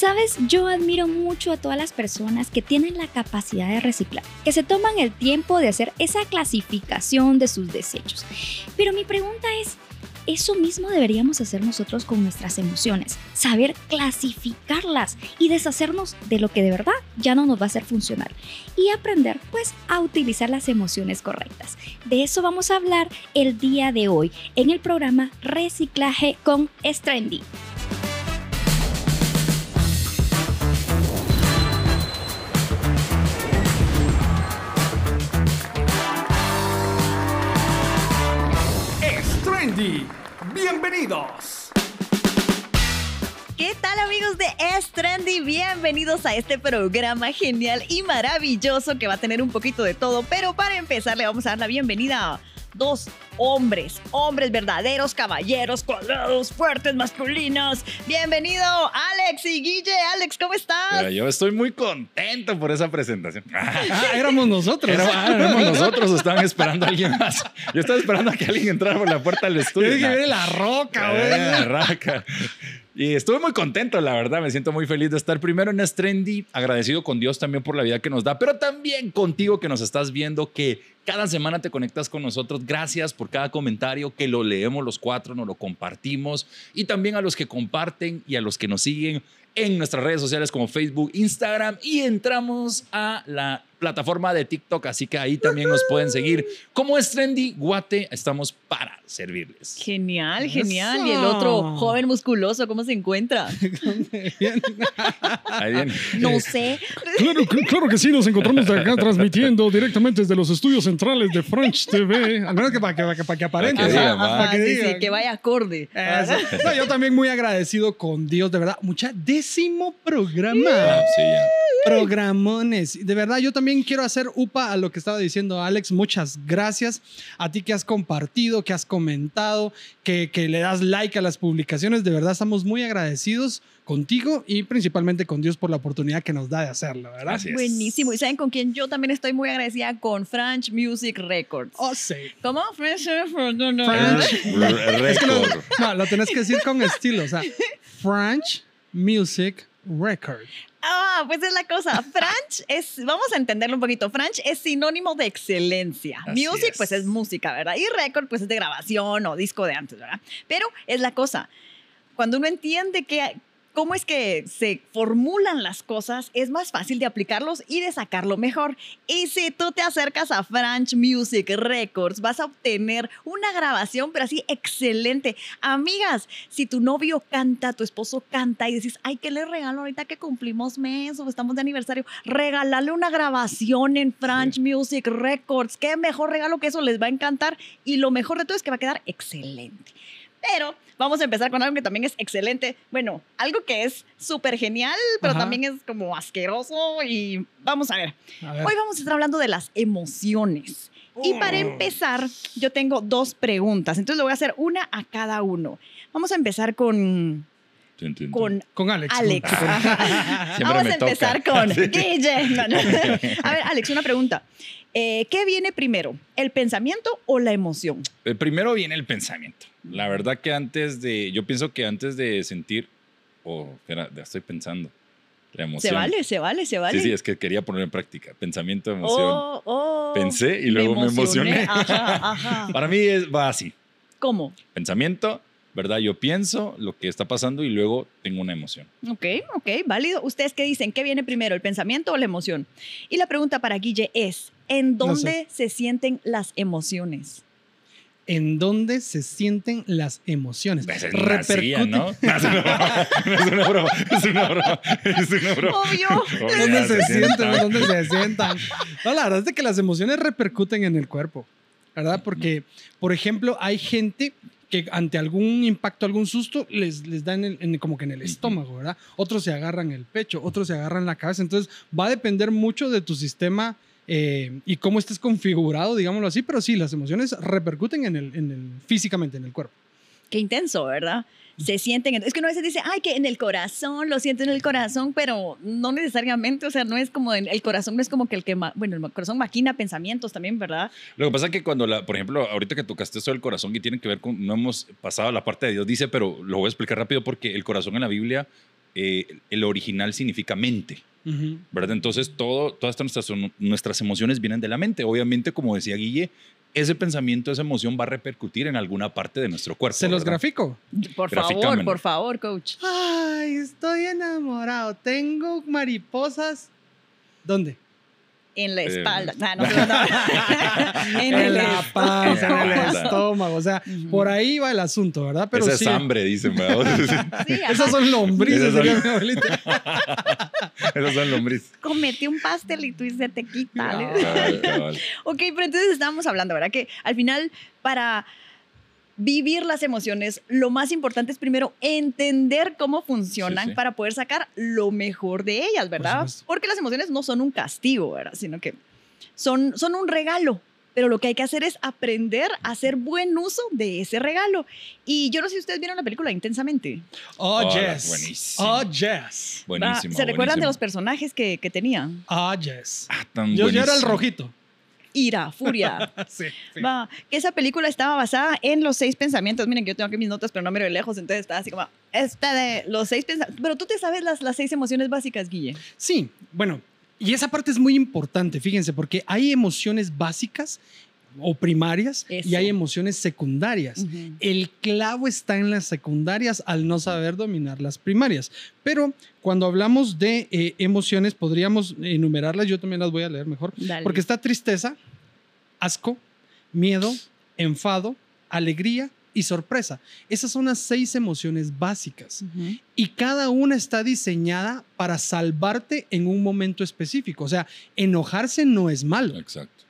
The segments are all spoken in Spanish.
Sabes, yo admiro mucho a todas las personas que tienen la capacidad de reciclar, que se toman el tiempo de hacer esa clasificación de sus desechos. Pero mi pregunta es, eso mismo deberíamos hacer nosotros con nuestras emociones, saber clasificarlas y deshacernos de lo que de verdad ya no nos va a hacer funcionar y aprender pues a utilizar las emociones correctas. De eso vamos a hablar el día de hoy en el programa Reciclaje con Bienvenidos. ¿Qué tal amigos de Es Trendy? Bienvenidos a este programa genial y maravilloso que va a tener un poquito de todo. Pero para empezar le vamos a dar la bienvenida dos hombres, hombres verdaderos, caballeros, cuadrados, fuertes, masculinos. Bienvenido Alex y Guille. Alex, ¿cómo estás? yo estoy muy contento por esa presentación. Ah, éramos nosotros. Ah, éramos nosotros, estaban esperando a alguien más. Yo estaba esperando a que alguien entrara por la puerta del estudio. Yo dije, la roca, güey. La roca. Y estuve muy contento, la verdad. Me siento muy feliz de estar primero en Strendy, agradecido con Dios también por la vida que nos da, pero también contigo que nos estás viendo, que cada semana te conectas con nosotros. Gracias por cada comentario, que lo leemos los cuatro, nos lo compartimos. Y también a los que comparten y a los que nos siguen en nuestras redes sociales como Facebook, Instagram y entramos a la plataforma de TikTok, así que ahí también nos pueden seguir. Como es Trendy Guate, estamos para servirles. Genial, genial. Y el otro joven musculoso, ¿cómo se encuentra? ahí viene. No sé. Claro, claro, que sí, nos encontramos acá transmitiendo directamente desde los estudios centrales de French TV. Al menos que para que, para que aparente. Para que, sí, que vaya acorde. yo también muy agradecido con Dios, de verdad. Mucha décimo programa. Ah, sí, ya. Programones. De verdad, yo también quiero hacer upa a lo que estaba diciendo Alex. Muchas gracias a ti que has compartido, que has comentado, que, que le das like a las publicaciones. De verdad, estamos muy agradecidos contigo y principalmente con Dios por la oportunidad que nos da de hacerlo, ¿verdad? Buenísimo. ¿Y saben con quién yo también estoy muy agradecida? Con French Music Records. Oh, sí. ¿Cómo? French, no, no. French Records. No, lo tenés que decir con estilo, o sea, French Music Record. Ah, pues es la cosa. French es, vamos a entenderlo un poquito. French es sinónimo de excelencia. Music, pues es música, ¿verdad? Y record, pues es de grabación o disco de antes, ¿verdad? Pero es la cosa. Cuando uno entiende que, cómo es que se formulan las cosas, es más fácil de aplicarlos y de sacarlo mejor. Y si tú te acercas a French Music Records, vas a obtener una grabación, pero así excelente. Amigas, si tu novio canta, tu esposo canta y dices, ay, ¿qué le regalo ahorita que cumplimos mes o estamos de aniversario? Regálale una grabación en French Music Records. Qué mejor regalo que eso les va a encantar. Y lo mejor de todo es que va a quedar excelente. Pero vamos a empezar con algo que también es excelente. Bueno, algo que es súper genial, pero también es como asqueroso. Y vamos a ver. Hoy vamos a estar hablando de las emociones. Y para oh. empezar, yo tengo dos preguntas. Entonces le voy a hacer una a cada uno. Vamos a empezar con con, con Alex. Alex. Vamos a empezar con Guille. A ver, Alex, una pregunta. Eh, ¿Qué viene primero, el pensamiento o la emoción? Eh, primero viene el pensamiento. La verdad que antes de, yo pienso que antes de sentir, oh, espera, ya estoy pensando. La emoción. Se vale, se vale, se vale. Sí, sí, es que quería poner en práctica. Pensamiento, emoción. Oh, oh, Pensé y luego me emocioné. Para mí es, va así. ¿Cómo? Pensamiento, ¿verdad? Yo pienso lo que está pasando y luego tengo una emoción. Ok, ok, válido. ¿Ustedes qué dicen? ¿Qué viene primero, el pensamiento o la emoción? Y la pregunta para Guille es, ¿en dónde se sienten las emociones? En dónde se sienten las emociones. Pues es Repercuten. ¿no? No, es una broma, es una broma, es una broma. Obvio. ¿Dónde se, sienten? ¿Dónde se sientan? No, la verdad es que las emociones repercuten en el cuerpo, ¿verdad? Porque, por ejemplo, hay gente que ante algún impacto, algún susto, les, les dan como que en el estómago, ¿verdad? Otros se agarran el pecho, otros se agarran la cabeza. Entonces, va a depender mucho de tu sistema eh, y cómo estés configurado, digámoslo así, pero sí, las emociones repercuten en el, en el, físicamente en el cuerpo. Qué intenso, ¿verdad? se sienten. Es que uno a veces dice, ay, que en el corazón, lo siento en el corazón, pero no necesariamente, o sea, no es como, el corazón no es como que el que, bueno, el corazón maquina pensamientos también, ¿verdad? Lo que pasa es que cuando, la, por ejemplo, ahorita que tocaste eso del corazón y tiene que ver con, no hemos pasado a la parte de Dios, dice, pero lo voy a explicar rápido porque el corazón en la Biblia eh, el original significa mente. ¿verdad? Entonces, todo, todas nuestras, nuestras emociones vienen de la mente. Obviamente, como decía Guille, ese pensamiento, esa emoción va a repercutir en alguna parte de nuestro cuerpo. Se los ¿verdad? grafico. Por favor, por favor, coach. Ay, estoy enamorado. Tengo mariposas. ¿Dónde? En la Eh. espalda. Ah, no, no, no. en En el la panza, en el estómago. O sea, por ahí va el asunto, ¿verdad? Pero Esa sí. es hambre, dicen. ¿verdad? Sí. Esas son lombrices, Esas son- mi abuelita. Esas son lombrices. Cometí un pastelito y se te quita. No. Ok, pero entonces estábamos hablando, ¿verdad? Que al final, para vivir las emociones, lo más importante es primero entender cómo funcionan Sí, sí. para poder sacar lo mejor de ellas, ¿verdad? Porque las emociones no son un castigo, ¿verdad? Sino que son, son un regalo. Pero lo que hay que hacer es aprender a hacer buen uso de ese regalo. Y yo no sé si ustedes vieron la película intensamente. Oh, Hola, yes. buenísimo. Oh, yes. Buenísimo. ¿Se recuerdan de los personajes que, que tenía? Oh, yes. Ah, tan Yo, yo era el rojito. Ira, furia. Sí. sí. Va, que esa película estaba basada en los seis pensamientos. Miren, que yo tengo aquí mis notas, pero no miro de lejos, entonces está así como, esta de los seis pensamientos. Pero tú te sabes las, las seis emociones básicas, Guille. Sí, bueno, y esa parte es muy importante, fíjense, porque hay emociones básicas o primarias y hay emociones secundarias. El clavo está en las secundarias al no saber dominar las primarias. Pero cuando hablamos de eh, emociones, podríamos enumerarlas, yo también las voy a leer mejor, Dale. porque está tristeza, asco, miedo, enfado, alegría y sorpresa. Esas son las seis emociones básicas y cada una está diseñada para salvarte en un momento específico. O sea, enojarse no es malo. Exacto.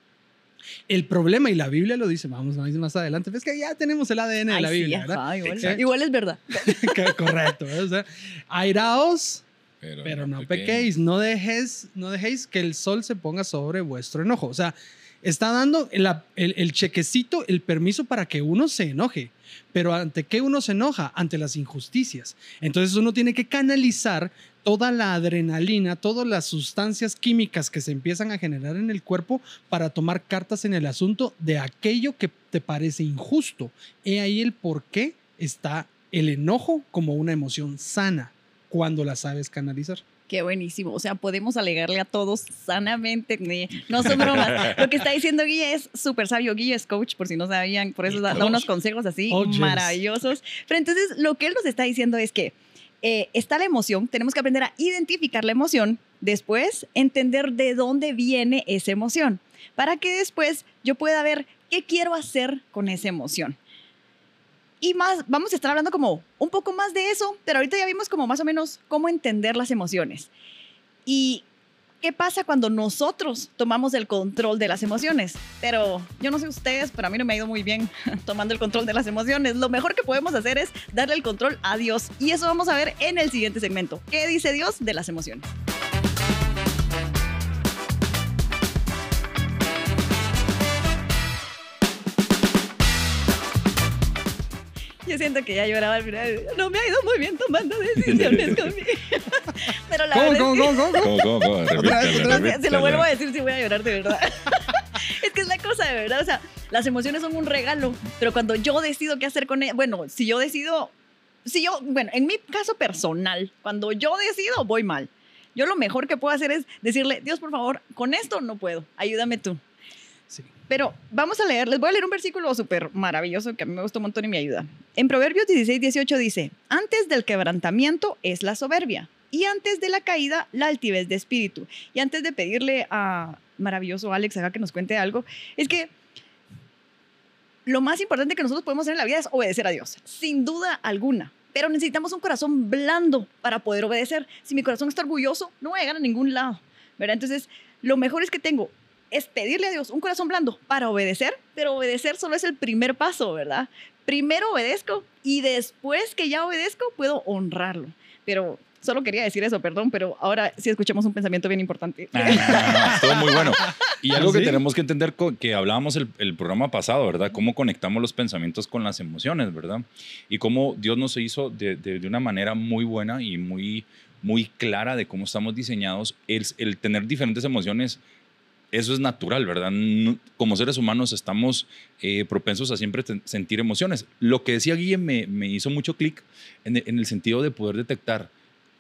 El problema, y la Biblia lo dice, vamos a más adelante, es que ya tenemos el ADN de Ay, la sí, Biblia, igual, es verdad. Correcto. O sea, airaos, Pero, pero no pequéis, no dejes, no dejéis que el sol se ponga sobre vuestro enojo. O sea, está dando el, el chequecito, el permiso para que uno se enoje. Pero ¿ante qué uno se enoja? Ante las injusticias. Entonces uno tiene que canalizar toda la adrenalina, todas las sustancias químicas que se empiezan a generar en el cuerpo para tomar cartas en el asunto de aquello que te parece injusto. He ahí el por qué está el enojo como una emoción sana cuando la sabes canalizar. Qué buenísimo. O sea, podemos alegarle a todos sanamente. No son bromas. Lo que está diciendo Guille es súper sabio. Guille es coach, por si no sabían. Por eso da, da unos consejos así Oh, maravillosos. Pero entonces, lo que él nos está diciendo es que eh, está la emoción. Tenemos que aprender a identificar la emoción. Después, entender de dónde viene esa emoción. Para que después yo pueda ver qué quiero hacer con esa emoción. Y más, vamos a estar hablando como un poco más de eso, pero ahorita ya vimos como más o menos cómo entender las emociones. ¿Y qué pasa cuando nosotros tomamos el control de las emociones? Pero yo no sé ustedes, pero a mí no me ha ido muy bien tomando el control de las emociones. Lo mejor que podemos hacer es darle el control a Dios. Y eso vamos a ver en el siguiente segmento. ¿Qué dice Dios de las emociones? Yo siento que ya lloraba al final. No me ha ido muy bien tomando decisiones conmigo. Pero la ¿Cómo, verdad cómo, cómo, cómo? ¿Cómo, cómo, repítelo. lo vuelvo a decir si voy a llorar de verdad. es que es la cosa de verdad. O sea, las emociones son un regalo, pero cuando yo decido qué hacer con ellas, bueno, si yo decido, si yo, bueno, en mi caso personal, cuando yo decido, voy mal. Yo lo mejor que puedo hacer es decirle, Dios, por favor, con esto no puedo, ayúdame tú. Sí. Pero vamos a leer, les voy a leer un versículo súper maravilloso que a mí me gustó un montón y me ayuda. En Proverbios 16, 18 dice, antes del quebrantamiento es la soberbia y antes de la caída la altivez de espíritu. Y antes de pedirle a maravilloso Alex acá que nos cuente algo, es que lo más importante que nosotros podemos hacer en la vida es obedecer a Dios, sin duda alguna. Pero necesitamos un corazón blando para poder obedecer. Si mi corazón está orgulloso, no voy a llegar a ningún lado. ¿verdad? Entonces, lo mejor es que tengo es pedirle a Dios un corazón blando para obedecer, pero obedecer solo es el primer paso, ¿verdad? Primero obedezco y después que ya obedezco puedo honrarlo. Pero solo quería decir eso, perdón, pero ahora sí escuchamos un pensamiento bien importante. Ah, no, no, no, estuvo muy bueno. Y algo que tenemos que entender, que hablábamos el, el programa pasado, ¿verdad? Cómo conectamos los pensamientos con las emociones, ¿verdad? Y cómo Dios nos hizo de, de- de una manera muy buena y muy, muy clara de cómo estamos diseñados. El, el tener diferentes emociones, eso es natural, ¿verdad? Como seres humanos estamos eh, propensos a siempre sentir emociones. Lo que decía Guille me, hizo mucho clic en el sentido de poder detectar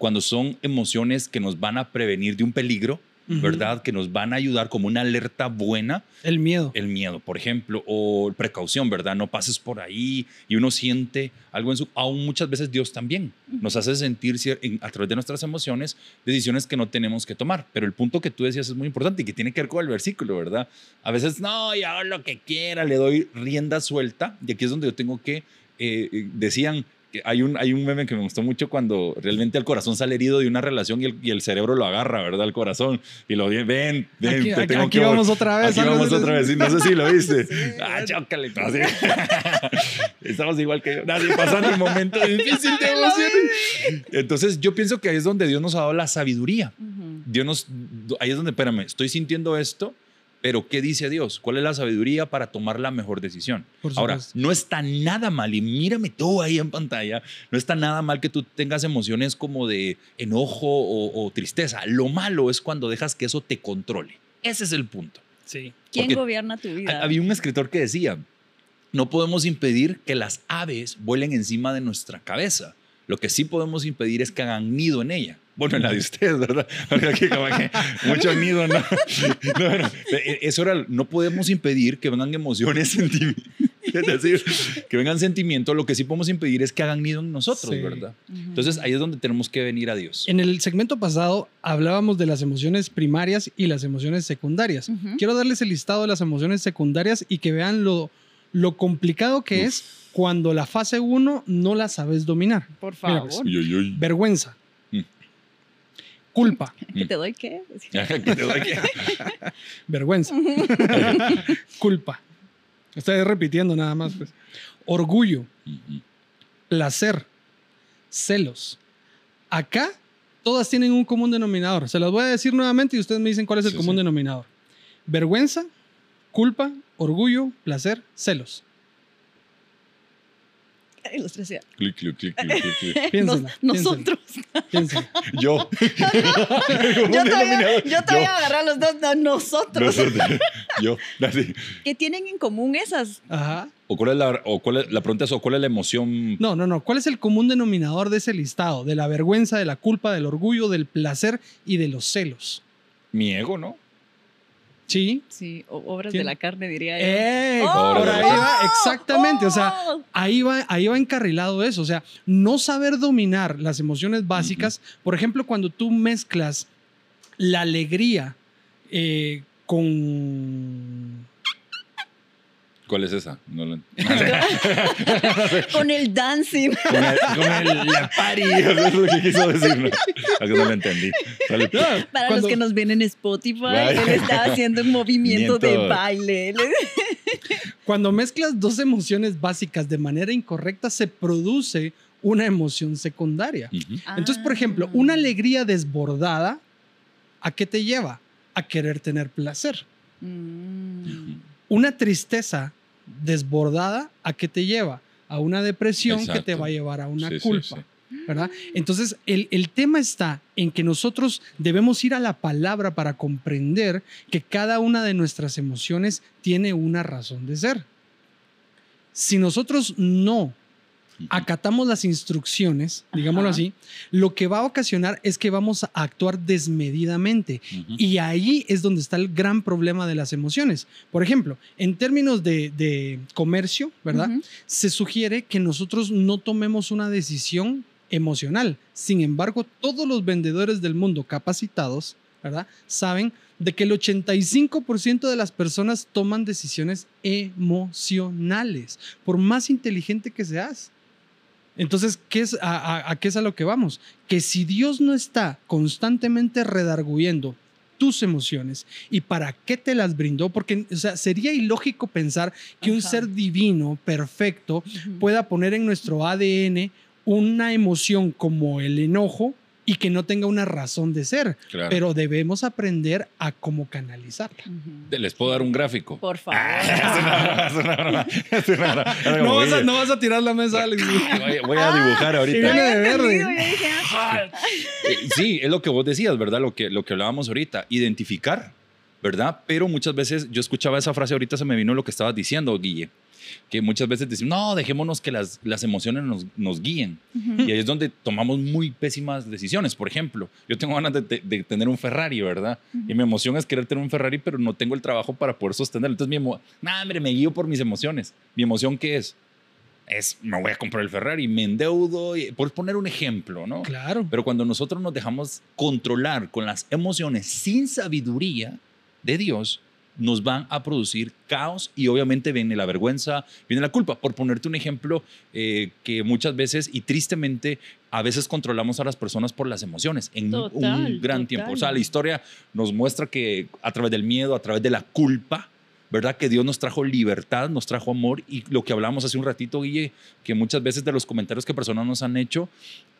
cuando son emociones que nos van a prevenir de un peligro, ¿verdad? Que nos van a ayudar como una alerta buena, El miedo. el miedo, por ejemplo, o precaución, ¿verdad? No pases por ahí y uno siente algo en su... Aún muchas veces Dios también nos hace sentir a través de nuestras emociones decisiones que no tenemos que tomar. Pero el punto que tú decías es muy importante y que tiene que ver con el versículo, ¿verdad? A veces, no, yo hago lo que quiera, le doy rienda suelta y aquí es donde yo tengo que... eh, eh, decían hay un, hay un meme que me gustó mucho cuando realmente el corazón sale herido de una relación y el, y el cerebro lo agarra, ¿verdad? El corazón y lo ven, ven, ven, Aquí, te tengo aquí que vamos otra vez. Aquí vamos otra vez. No sé si lo viste. ah, chócale. Estamos igual que yo. Nadie pasando un momento difícil de emoción. Entonces, yo pienso que ahí es donde Dios nos ha dado la sabiduría. Dios nos. Ahí es donde, espérame, estoy sintiendo esto, pero ¿qué dice Dios? ¿Cuál es la sabiduría para tomar la mejor decisión? Por Ahora, no está nada mal, y mírame todo ahí en pantalla, no está nada mal que tú tengas emociones como de enojo o, o tristeza. Lo malo es cuando dejas que eso te controle. Ese es el punto. Sí. ¿Quién Porque gobierna tu vida? Ha- Había un escritor que decía, no podemos impedir que las aves vuelen encima de nuestra cabeza. Lo que sí podemos impedir es que hagan nido en ella. Bueno, en la de ustedes, ¿verdad? Porque aquí como que mucho nido, ¿no? No, no, e- Eso era, no podemos impedir que vengan emociones, sentimientos. Es decir, que vengan sentimientos. Lo que sí podemos impedir es que hagan nido en nosotros, Sí. ¿verdad? Entonces ahí es donde tenemos que venir a Dios. En el segmento pasado hablábamos de las emociones primarias y las emociones secundarias. Quiero darles el listado de las emociones secundarias y que vean lo, lo complicado que Uf. es cuando la fase 1 no la sabes dominar. Por Mira, favor. pues, Uy, uy, uy. Vergüenza. Culpa. ¿Que te doy qué? ¿Qué te doy aquí? Vergüenza. Culpa. Estoy repitiendo nada más. Pues. Orgullo. Placer, celos. Acá todas tienen un común denominador. Se las voy a decir nuevamente y ustedes me dicen cuál es el Sí, común sí. denominador. Vergüenza, culpa, orgullo, placer, celos. Ya. Clic, clic, clic, clic, clic, Nos- nosotros. Yo. Yo todavía, yo todavía voy a agarrar los dos. no, nosotros. Nosotros. Yo. Así. ¿Qué tienen en común esas? Ajá. ¿O cuál es la, o cuál es, la pregunta es, ¿o cuál es la emoción? No, no, no. ¿Cuál es el común denominador de ese listado? De la vergüenza, de la culpa, del orgullo, del placer y de los celos. Mi ego, ¿no? Sí. Sí, o- obras ¿Quién? de la carne, diría yo. ¡Eh! Oh, por ahí va, exactamente. O sea, oh. ahí va, ahí va encarrilado eso. O sea, no saber dominar las emociones básicas. Por ejemplo, cuando tú mezclas la alegría eh, con. ¿Cuál es esa? No lo- con el dancing. con el, con el- la party. Eso es lo que quiso decir. ¿no? Algo no lo entendí. Para Cuando- los que nos ven en Spotify, Vaya. él está haciendo un movimiento de baile. Cuando mezclas dos emociones básicas de manera incorrecta, se produce una emoción secundaria. Entonces, por ejemplo, Ah. una alegría desbordada, ¿a qué te lleva? A querer tener placer. Mm. Una tristeza desbordada, ¿a qué te lleva? A una depresión que te va a llevar a una Sí, sí, culpa. sí. ¿verdad? Entonces, el, el tema está en que nosotros debemos ir a la palabra para comprender que cada una de nuestras emociones tiene una razón de ser. Si nosotros no acatamos las instrucciones, digámoslo Ajá. así, lo que va a ocasionar es que vamos a actuar desmedidamente. Y ahí es donde está el gran problema de las emociones. Por ejemplo, en términos de, de comercio, ¿verdad? Se sugiere que nosotros no tomemos una decisión emocional. Sin embargo, todos los vendedores del mundo capacitados, ¿verdad? Saben de que el 85% de las personas toman decisiones emocionales, por más inteligente que seas. Entonces, ¿qué es, a, a- a qué es a lo que vamos? Que si Dios no está constantemente redarguyendo tus emociones y para qué te las brindó, porque o sea, sería ilógico pensar que un ser divino, perfecto, pueda poner en nuestro ADN una emoción como el enojo y que no tenga una razón de ser, Claro. pero debemos aprender a cómo canalizarla. Les puedo dar un gráfico. Por favor. No vas, a, dije, no vas a tirar la mesa, Alex. Voy, voy a dibujar y ahorita. viene de verde. ah, Eh, Sí, es lo que vos decías, ¿verdad? Lo que, lo que hablábamos ahorita. Identificar, ¿verdad? Pero muchas veces yo escuchaba esa frase, ahorita se me vino lo que estabas diciendo, Guille. Que muchas veces decimos, no, dejémonos que las, las emociones nos, nos guíen. Y ahí es donde tomamos muy pésimas decisiones. Por ejemplo, yo tengo ganas de, de- de tener un Ferrari, ¿verdad? Y mi emoción es querer tener un Ferrari, pero no tengo el trabajo para poder sostenerlo. Entonces, mi emo nah, hombre, me guío por mis emociones. ¿Mi emoción qué es? Es, me voy a comprar el Ferrari, me endeudo, y- por poner un ejemplo, ¿no? Claro. Pero cuando nosotros nos dejamos controlar con las emociones sin sabiduría de Dios, nos van a producir caos y obviamente viene la vergüenza, viene la culpa. Por ponerte un ejemplo eh, que muchas veces y tristemente a veces controlamos a las personas por las emociones en Total, un gran total. tiempo. O sea, la historia nos muestra que a través del miedo, a través de la culpa, ¿verdad? Que Dios nos trajo libertad, nos trajo amor y lo que hablamos hace un ratito, Guille, que muchas veces de los comentarios que personas nos han hecho,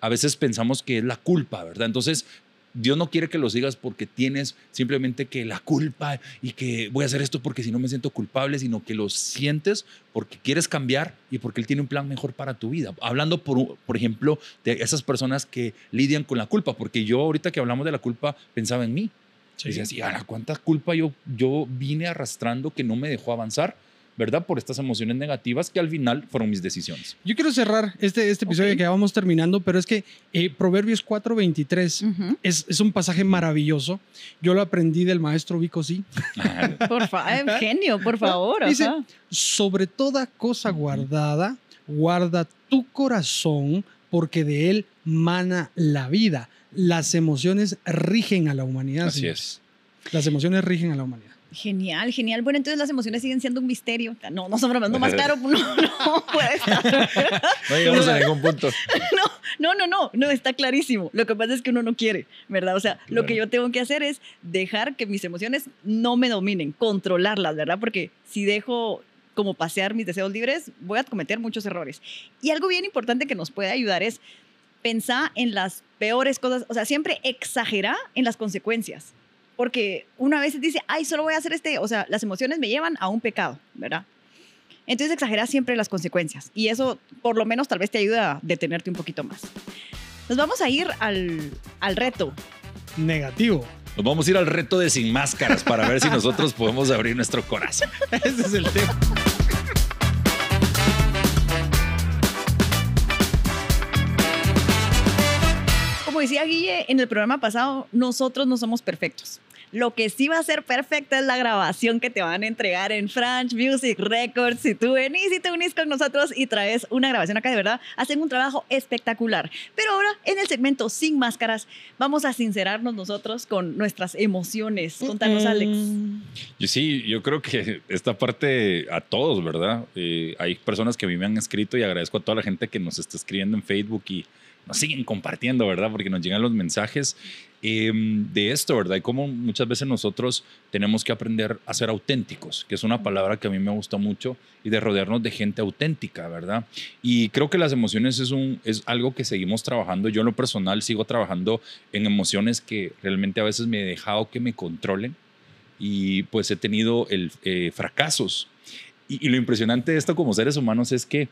a veces pensamos que es la culpa, ¿verdad? Entonces, Dios no quiere que lo sigas porque tienes simplemente que la culpa y que voy a hacer esto porque si no me siento culpable, sino que lo sientes porque quieres cambiar y porque Él tiene un plan mejor para tu vida. Hablando, por, por ejemplo, de esas personas que lidian con la culpa, porque yo ahorita que hablamos de la culpa pensaba en mí. Sí. Decía así, "Ala, cuánta culpa yo, yo vine arrastrando que no me dejó avanzar, ¿verdad? Por estas emociones negativas que al final fueron mis decisiones. Yo quiero cerrar este, este episodio que ya vamos terminando, pero es que eh, Proverbios 4:23 Ujú. es, es un pasaje maravilloso. Yo lo aprendí del maestro Vico Sí. Por favor, genio, por favor. Dice, ajá. sobre toda cosa guardada, guarda tu corazón, porque de él mana la vida. Las emociones rigen a la humanidad. Así señores. es. Las emociones rigen a la humanidad. Genial, genial. Bueno, entonces las emociones siguen siendo un misterio. No, no son bromas, no más claro, no, no puede estar. No llegamos a ningún punto. No, no, no, no, está clarísimo. Lo que pasa es que uno no quiere, ¿verdad? O sea, lo Claro. que yo tengo que hacer es dejar que mis emociones no me dominen, controlarlas, ¿verdad? Porque si dejo como pasear mis deseos libres, voy a cometer muchos errores. Y algo bien importante que nos puede ayudar es pensar en las peores cosas, o sea, siempre exagerar en las consecuencias. Porque una vez dice, ay, solo voy a hacer este, o sea, las emociones me llevan a un pecado, ¿verdad? Entonces exagera siempre las consecuencias y eso por lo menos tal vez te ayuda a detenerte un poquito más. Nos vamos a ir al, al reto. Negativo. Nos vamos a ir al reto de sin máscaras para ver si nosotros podemos abrir nuestro corazón. Ese es el tema. Decía Guille en el programa pasado, nosotros no somos perfectos. Lo que sí va a ser perfecta es la grabación que te van a entregar en French Music Records. Si tú venís y te unís con nosotros y traes una grabación acá, de verdad, hacen un trabajo espectacular. Pero ahora, en el segmento Sin Máscaras, vamos a sincerarnos nosotros con nuestras emociones. Contanos, Alex. Yo sí, yo creo que esta parte a todos, ¿verdad? Eh, hay personas que a mí me han escrito y agradezco a toda la gente que nos está escribiendo en Facebook y nos siguen compartiendo, ¿verdad? Porque nos llegan los mensajes eh, de esto, ¿verdad? Y cómo muchas veces nosotros tenemos que aprender a ser auténticos, que es una palabra que a mí me gusta mucho, y de rodearnos de gente auténtica, ¿verdad? Y creo que las emociones es, un, es algo que seguimos trabajando. Yo en lo personal sigo trabajando en emociones que realmente a veces me he dejado que me controlen y pues he tenido el, eh, fracasos. Y, y lo impresionante de esto como seres humanos es que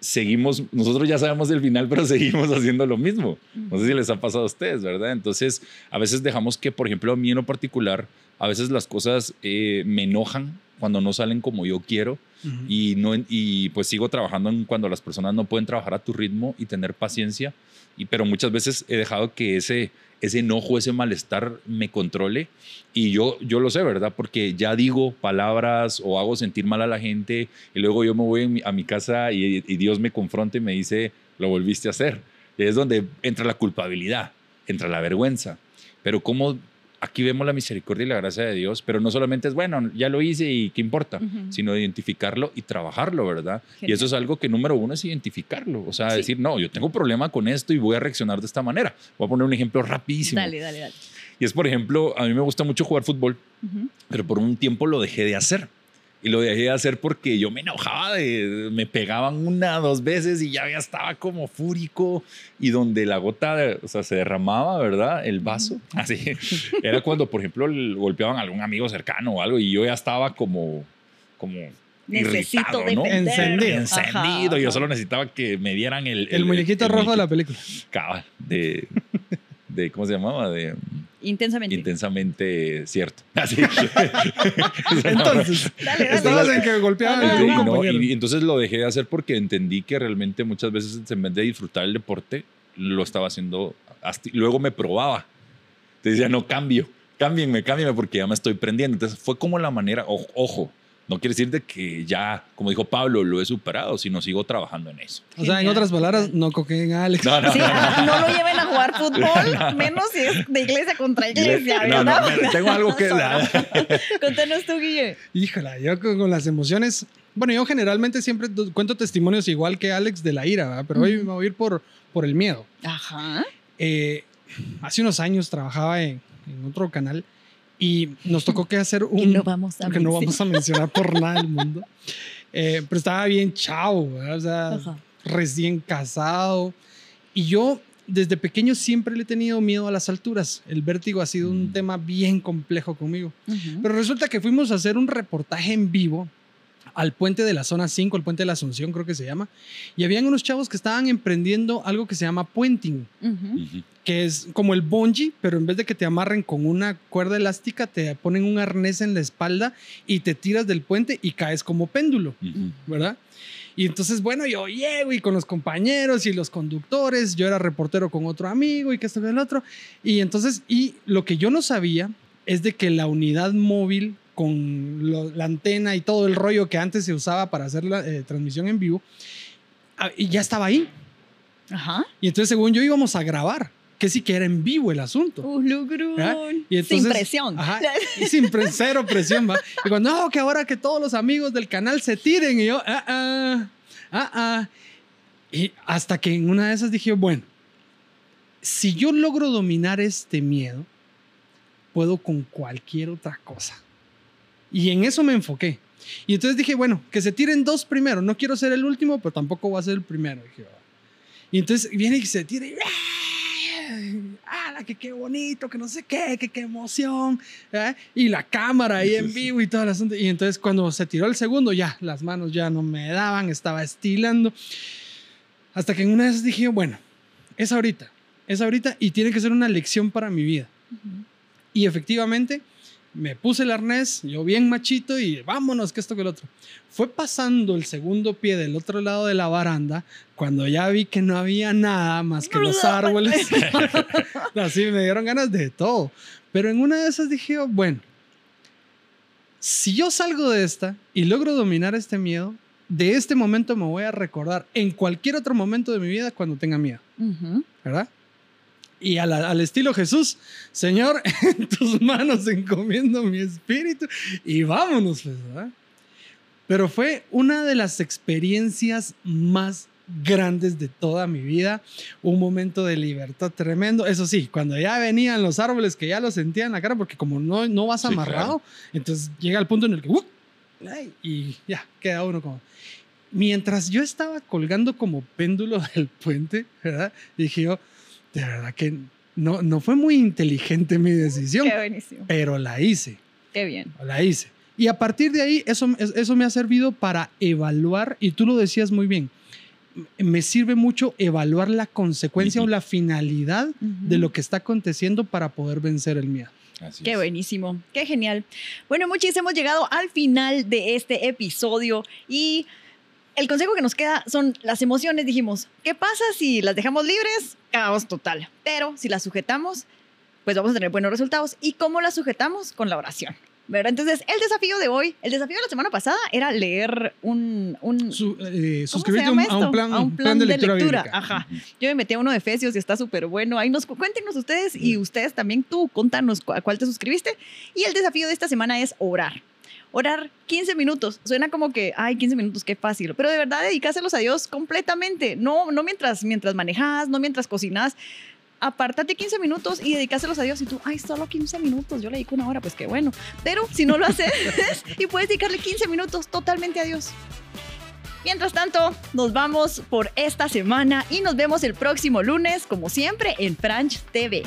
seguimos, nosotros ya sabemos el final, pero seguimos haciendo lo mismo. No sé si les ha pasado a ustedes, ¿verdad? Entonces, a veces dejamos que, por ejemplo, a mí en lo particular, a veces las cosas eh, me enojan cuando no salen como yo quiero Ujú. y, no, y pues sigo trabajando en cuando las personas no pueden trabajar a tu ritmo y tener paciencia. Y, pero muchas veces he dejado que ese, ese enojo, ese malestar me controle. Y yo, yo lo sé, ¿verdad? Porque ya digo palabras o hago sentir mal a la gente y luego yo me voy a mi casa y, y Dios me confronta y me dice, lo volviste a hacer. Y es donde entra la culpabilidad, entra la vergüenza. Pero cómo aquí vemos la misericordia y la gracia de Dios, pero no solamente es, bueno, ya lo hice y qué importa, sino identificarlo y trabajarlo, ¿verdad? Y eso es algo que número uno es identificarlo, o sea, Sí. decir, no, yo tengo problema con esto y voy a reaccionar de esta manera. Voy a poner un ejemplo rapidísimo. Dale, dale, dale. Y es, por ejemplo, a mí me gusta mucho jugar fútbol, pero por un tiempo lo dejé de hacer. Y lo dejé de hacer porque yo me enojaba, de, me pegaban una, dos veces y ya ya estaba como fúrico y donde la gota, o sea, se derramaba, ¿verdad? El vaso. Así. Era cuando, por ejemplo, golpeaban a algún amigo cercano o algo y yo ya estaba como, como Necesito irritado, ¿no? Encendido. encendido. Ajá, Yo solo necesitaba que me dieran el... El, muñequito el rojo de la película. cabal de, de, ¿cómo se llamaba? De Intensamente. intensamente cierto. Así. Entonces, Dale, dale. estabas en que golpeaban a Ajá. Sí, un no, compañero. y, y entonces lo dejé de hacer porque entendí que realmente muchas veces en vez de disfrutar el deporte, lo estaba haciendo. hasti- Luego me probaba. Te decía, no, cambio, cámbienme, cámbienme porque ya me estoy prendiendo. Entonces fue como la manera, o- ojo, no quiere decir de que ya, como dijo Pablo, lo he superado, sino sigo trabajando en eso. O sea, en otras palabras, no coquen a Alex. No, no, Sí, no, lo lleven a jugar fútbol, menos si es de iglesia contra iglesia. no, no, ¿verdad? me- tengo algo que Contanos tú, Guille. Híjola, yo con, con las emociones. Bueno, yo generalmente siempre cuento testimonios igual que Alex de la ira, ¿verdad? pero hoy me voy a ir por, por el miedo. Ajá. Eh, hace unos años trabajaba en, en otro canal y nos tocó que hacer un. Y no vamos a que no mencionar. vamos a mencionar por nada del mundo. Eh, pero estaba bien chao, ¿verdad? o sea, Ajá. recién casado. Y yo desde pequeño siempre le he tenido miedo a las alturas. El vértigo ha sido un Mm. tema bien complejo conmigo. Pero resulta que fuimos a hacer un reportaje en vivo al puente de la zona 5, el puente de la Asunción creo que se llama, y habían unos chavos que estaban emprendiendo algo que se llama puenting, que es como el bungee, pero en vez de que te amarren con una cuerda elástica, te ponen un arnés en la espalda y te tiras del puente y caes como péndulo, Ujú. ¿verdad? Y entonces, bueno, yo llego y con los compañeros y los conductores, yo era reportero con otro amigo y que esto y el otro. Y entonces, y lo que yo no sabía es de que la unidad móvil con lo- la antena y todo el rollo que antes se usaba para hacer la eh, transmisión en vivo, ah, y ya estaba ahí. Ajá. Y entonces, según yo, íbamos a grabar, que sí que era en vivo el asunto. Uh. ¿Ah? Y Sin entonces- presión. Ajá, y sin pre- cero presión, va. Y cuando, no, que ahora que todos los amigos del canal se tiren. Y yo, ah, ah, ah, ah. Y hasta que en una de esas dije, bueno, si yo logro dominar este miedo, puedo con cualquier otra cosa. Y en eso me enfoqué. Y entonces dije, bueno, que se tiren dos primero. No quiero ser el último, pero tampoco voy a ser el primero. Dije, "Va". y entonces viene y se tira y ¡ah! que qué bonito! Que no sé qué, que qué emoción. ¿eh? Y la cámara ahí en vivo y todo el asunto. Y entonces cuando se tiró el segundo, ya, las manos ya no me daban, estaba estilando. Hasta que en una vez dije, bueno, es ahorita, es ahorita y tiene que ser una lección para mi vida. Y efectivamente, me puse el arnés, yo bien machito y vámonos, que esto que el otro. Fue pasando el segundo pie del otro lado de la baranda cuando ya vi que no había nada más que los árboles. Así me dieron ganas de todo. Pero en una de esas dije, yo, bueno, si yo salgo de esta y logro dominar este miedo, de este momento me voy a recordar en cualquier otro momento de mi vida cuando tenga miedo. ¿verdad? Y a la- al estilo Jesús, Señor, en tus manos encomiendo mi espíritu y vámonos, pues, ¿verdad? Pero fue una de las experiencias más grandes de toda mi vida, un momento de libertad tremendo. Eso sí, cuando ya venían los árboles que ya lo sentía en la cara, porque como no, no vas Sí, amarrado, entonces llega el punto en el que ¡uh! y ya queda uno como. Mientras yo estaba colgando como péndulo del puente, ¿verdad? Dije yo, de verdad que no, no fue muy inteligente mi decisión, Qué buenísimo. pero la hice, Qué bien. la hice. Y a partir de ahí, eso, es- eso me ha servido para evaluar, y tú lo decías muy bien, me sirve mucho evaluar la consecuencia o la finalidad de lo que está aconteciendo para poder vencer el miedo. Así Qué es. buenísimo, qué genial. Bueno, muchis, hemos llegado al final de este episodio y el consejo que nos queda son las emociones. Dijimos, ¿qué pasa si las dejamos libres? Caos total. Pero si las sujetamos, pues vamos a tener buenos resultados. ¿Y cómo las sujetamos? Con la oración. ¿verdad? Entonces, el desafío de hoy, el desafío de la semana pasada era leer un... un Su- eh, ¿cómo se suscribirte a un, a plan, A un plan de de lectura, lectura. Ajá. Yo me metí a uno de Efesios y está súper bueno. Ahí nos cuéntenos ustedes y ustedes también tú, contanos a cuál te suscribiste. Y el desafío de esta semana es orar. Orar 15 minutos. Suena como que, ay, 15 minutos, qué fácil. Pero de verdad, dedicárselos a Dios completamente. No, no mientras, mientras manejas, no mientras cocinas. Apártate 15 minutos y dedicáselos a Dios. Y tú, ay, solo 15 minutos. Yo le dedico una hora, pues qué bueno. Pero si no lo haces y puedes dedicarle 15 minutos totalmente a Dios. Mientras tanto, nos vamos por esta semana y nos vemos el próximo lunes, como siempre, en Franch TV.